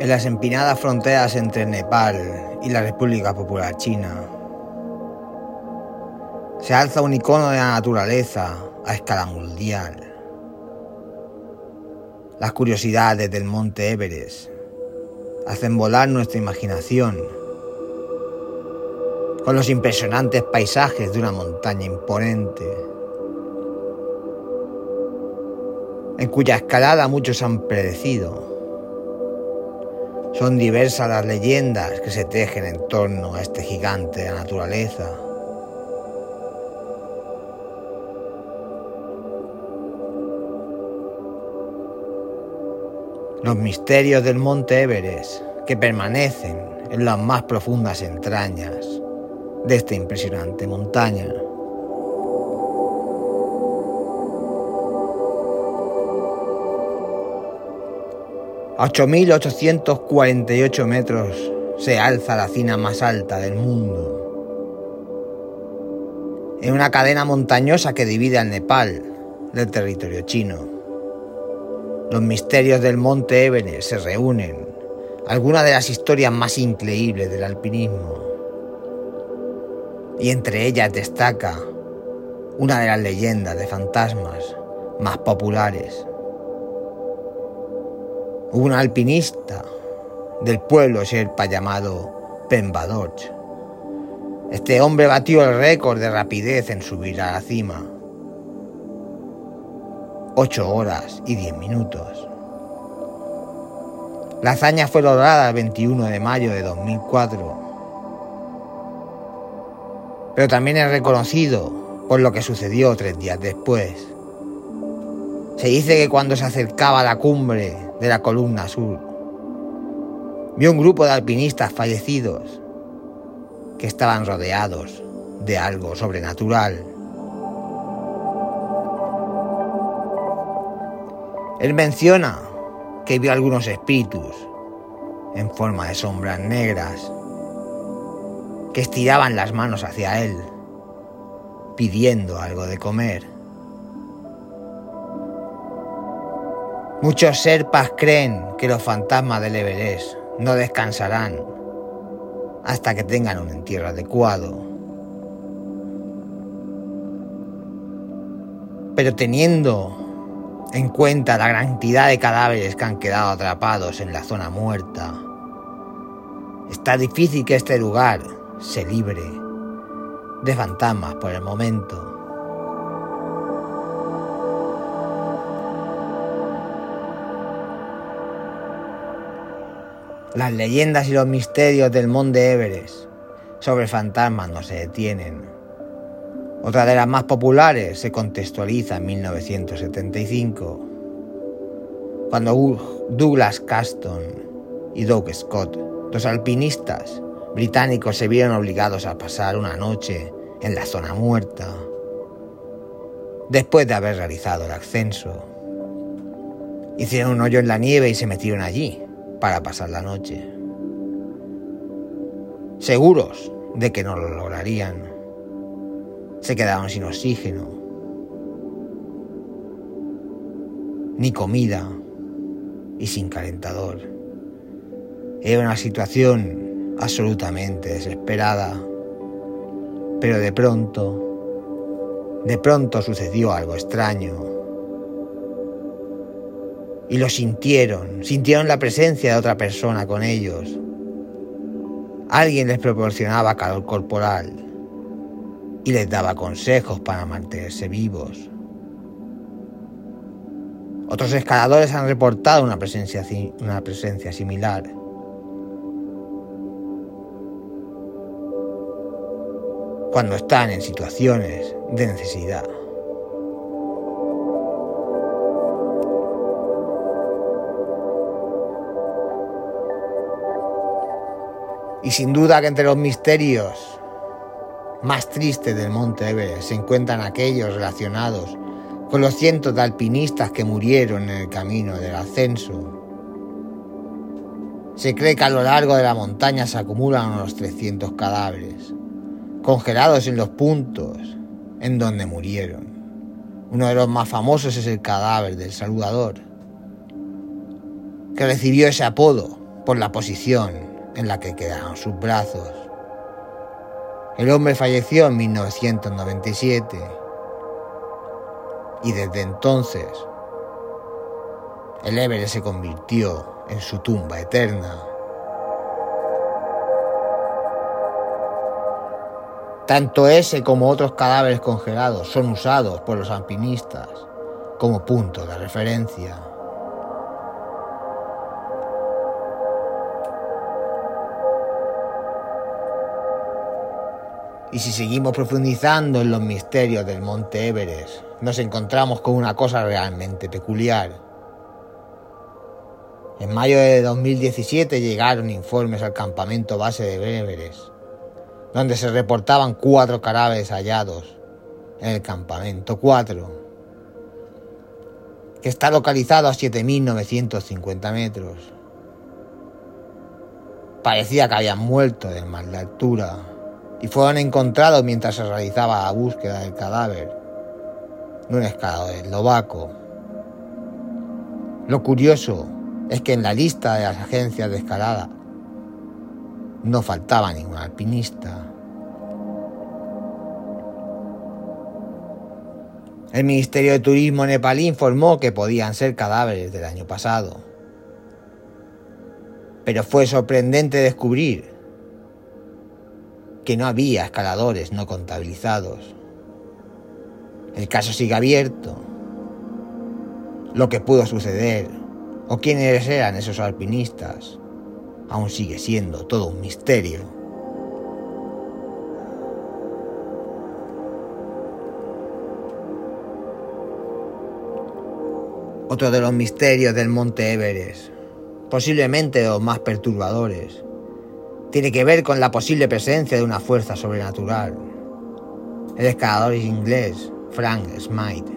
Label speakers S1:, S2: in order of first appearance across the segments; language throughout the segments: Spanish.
S1: en las empinadas fronteras entre Nepal y la República Popular China. Se alza un icono de la naturaleza a escala mundial. Las curiosidades del monte Everest hacen volar nuestra imaginación con los impresionantes paisajes de una montaña imponente, en cuya escalada muchos han predecido son diversas las leyendas que se tejen en torno a este gigante de la naturaleza. Los misterios del monte Everest que permanecen en las más profundas entrañas de esta impresionante montaña. 8.848 metros se alza la cima más alta del mundo. En una cadena montañosa que divide al Nepal del territorio chino. Los misterios del monte Everest se reúnen, algunas de las historias más increíbles del alpinismo. Y entre ellas destaca una de las leyendas de fantasmas más populares un alpinista del pueblo Sherpa llamado Pembadoch. Este hombre batió el récord de rapidez en subir a la cima. 8 horas y 10 minutos. La hazaña fue lograda el 21 de mayo de 2004. Pero también es reconocido por lo que sucedió tres días después. Se dice que cuando se acercaba a la cumbre de la columna sur. Vio un grupo de alpinistas fallecidos que estaban rodeados de algo sobrenatural. Él menciona que vio algunos espíritus en forma de sombras negras que estiraban las manos hacia él, pidiendo algo de comer. Muchos serpas creen que los fantasmas del Everest no descansarán hasta que tengan un entierro adecuado. Pero teniendo en cuenta la cantidad de cadáveres que han quedado atrapados en la zona muerta, está difícil que este lugar se libre de fantasmas por el momento. Las leyendas y los misterios del Monte Everest sobre fantasmas no se detienen. Otra de las más populares se contextualiza en 1975, cuando Douglas Caston y Doug Scott, dos alpinistas británicos, se vieron obligados a pasar una noche en la zona muerta, después de haber realizado el ascenso. Hicieron un hoyo en la nieve y se metieron allí para pasar la noche. Seguros de que no lo lograrían. Se quedaron sin oxígeno, ni comida y sin calentador. Era una situación absolutamente desesperada. Pero de pronto, de pronto sucedió algo extraño y lo sintieron, sintieron la presencia de otra persona con ellos. Alguien les proporcionaba calor corporal y les daba consejos para mantenerse vivos. Otros escaladores han reportado una presencia, una presencia similar. Cuando están en situaciones de necesidad. Y sin duda que entre los misterios más tristes del Monte Everest se encuentran aquellos relacionados con los cientos de alpinistas que murieron en el camino del ascenso. Se cree que a lo largo de la montaña se acumulan unos 300 cadáveres, congelados en los puntos en donde murieron. Uno de los más famosos es el cadáver del saludador, que recibió ese apodo por la posición en la que quedaron sus brazos. El hombre falleció en 1997 y desde entonces el Everest se convirtió en su tumba eterna. Tanto ese como otros cadáveres congelados son usados por los alpinistas como punto de referencia. Y si seguimos profundizando en los misterios del Monte Everest, nos encontramos con una cosa realmente peculiar. En mayo de 2017 llegaron informes al campamento base de Everest, donde se reportaban cuatro cadáveres hallados en el campamento 4, que está localizado a 7.950 metros. Parecía que habían muerto de mal de altura y fueron encontrados mientras se realizaba la búsqueda del cadáver de un escalador eslovaco. Lo curioso es que en la lista de las agencias de escalada no faltaba ningún alpinista. El Ministerio de Turismo nepalí informó que podían ser cadáveres del año pasado. Pero fue sorprendente descubrir que no había escaladores no contabilizados. El caso sigue abierto. Lo que pudo suceder o quiénes eran esos alpinistas aún sigue siendo todo un misterio. Otro de los misterios del monte Everest, posiblemente los más perturbadores, tiene que ver con la posible presencia de una fuerza sobrenatural. El escalador inglés Frank Smythe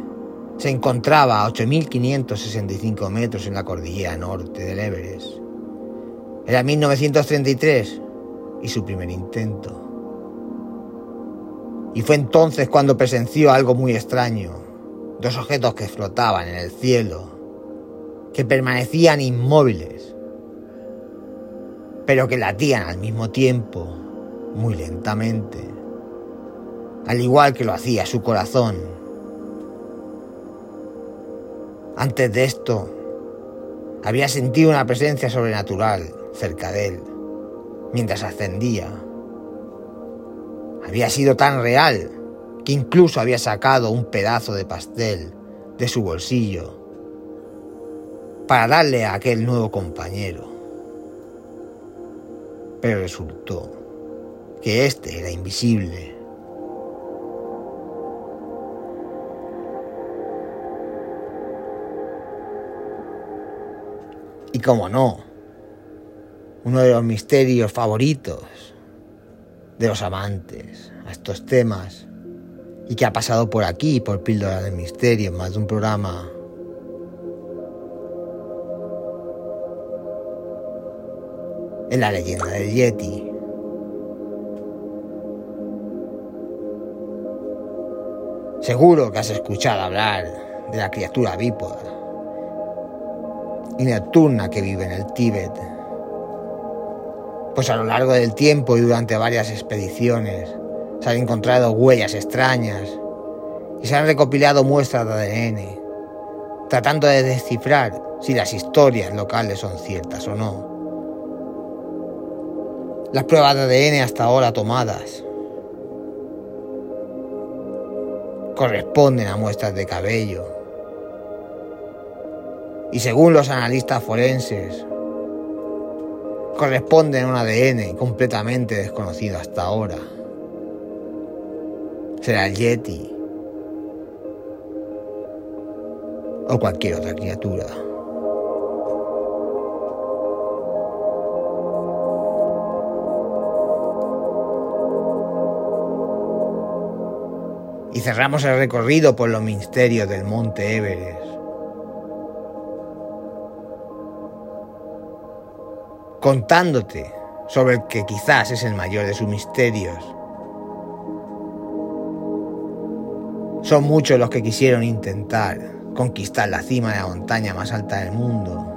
S1: se encontraba a 8.565 metros en la cordillera norte del Everest. Era 1933 y su primer intento. Y fue entonces cuando presenció algo muy extraño dos objetos que flotaban en el cielo, que permanecían inmóviles, pero que latían al mismo tiempo, muy lentamente, al igual que lo hacía su corazón. Antes de esto, había sentido una presencia sobrenatural cerca de él, mientras ascendía. Había sido tan real que incluso había sacado un pedazo de pastel de su bolsillo para darle a aquel nuevo compañero. Pero resultó que éste era invisible. Y como no, uno de los misterios favoritos de los amantes a estos temas y que ha pasado por aquí, por Píldora de Misterio, más de un programa. En la leyenda del Yeti. Seguro que has escuchado hablar de la criatura bípoda y nocturna que vive en el Tíbet. Pues a lo largo del tiempo y durante varias expediciones, se han encontrado huellas extrañas y se han recopilado muestras de ADN, tratando de descifrar si las historias locales son ciertas o no. Las pruebas de ADN hasta ahora tomadas corresponden a muestras de cabello. Y según los analistas forenses, corresponden a un ADN completamente desconocido hasta ahora será el Yeti o cualquier otra criatura. Y cerramos el recorrido por los misterios del monte Everest. Contándote sobre el que quizás es el mayor de sus misterios Son muchos los que quisieron intentar conquistar la cima de la montaña más alta del mundo.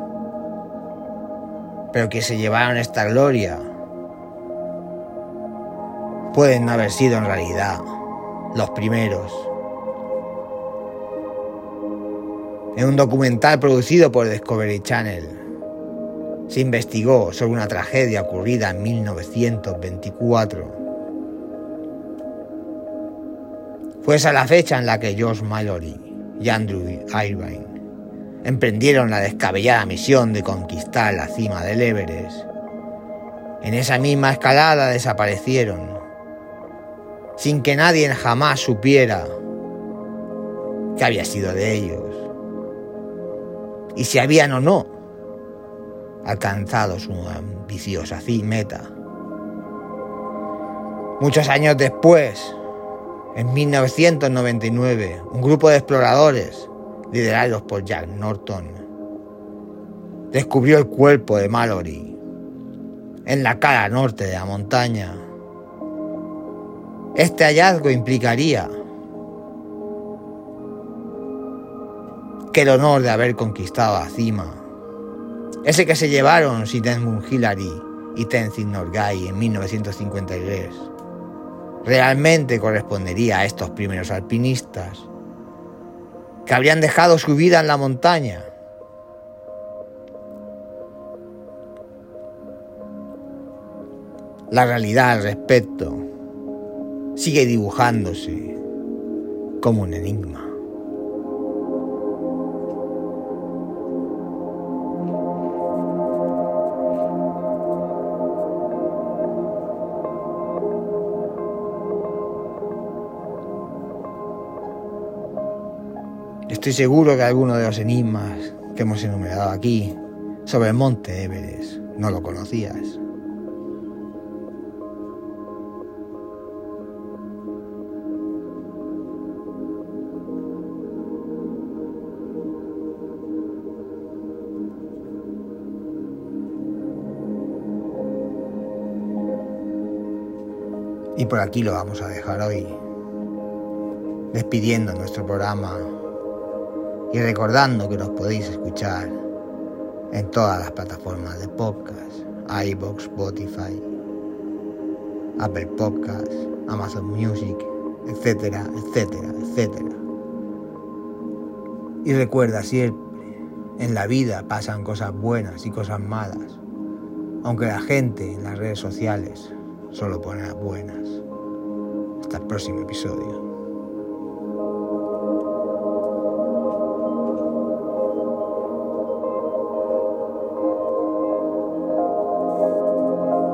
S1: pero que se llevaron esta gloria pueden no haber sido en realidad los primeros. En un documental producido por Discovery Channel se investigó sobre una tragedia ocurrida en 1924. Fue esa la fecha en la que George Mallory y Andrew Irvine emprendieron la descabellada misión de conquistar la cima del Everest. En esa misma escalada desaparecieron sin que nadie jamás supiera que había sido de ellos y si habían o no alcanzado su ambiciosa meta. Muchos años después, en 1999, un grupo de exploradores, liderados por Jack Norton, descubrió el cuerpo de Mallory en la cara norte de la montaña este hallazgo implicaría que el honor de haber conquistado la cima, ese que se llevaron Sidney Hillary y Tenzin Norgay en 1953, realmente correspondería a estos primeros alpinistas que habrían dejado su vida en la montaña. La realidad al respecto sigue dibujándose como un enigma. Estoy seguro que alguno de los enigmas que hemos enumerado aquí sobre el monte Everest no lo conocías. Y por aquí lo vamos a dejar hoy, despidiendo nuestro programa y recordando que nos podéis escuchar en todas las plataformas de podcast, iBox, Spotify, Apple Podcasts, Amazon Music, etcétera, etcétera, etcétera. Y recuerda siempre, en la vida pasan cosas buenas y cosas malas, aunque la gente en las redes sociales solo pone las buenas. Hasta el próximo episodio.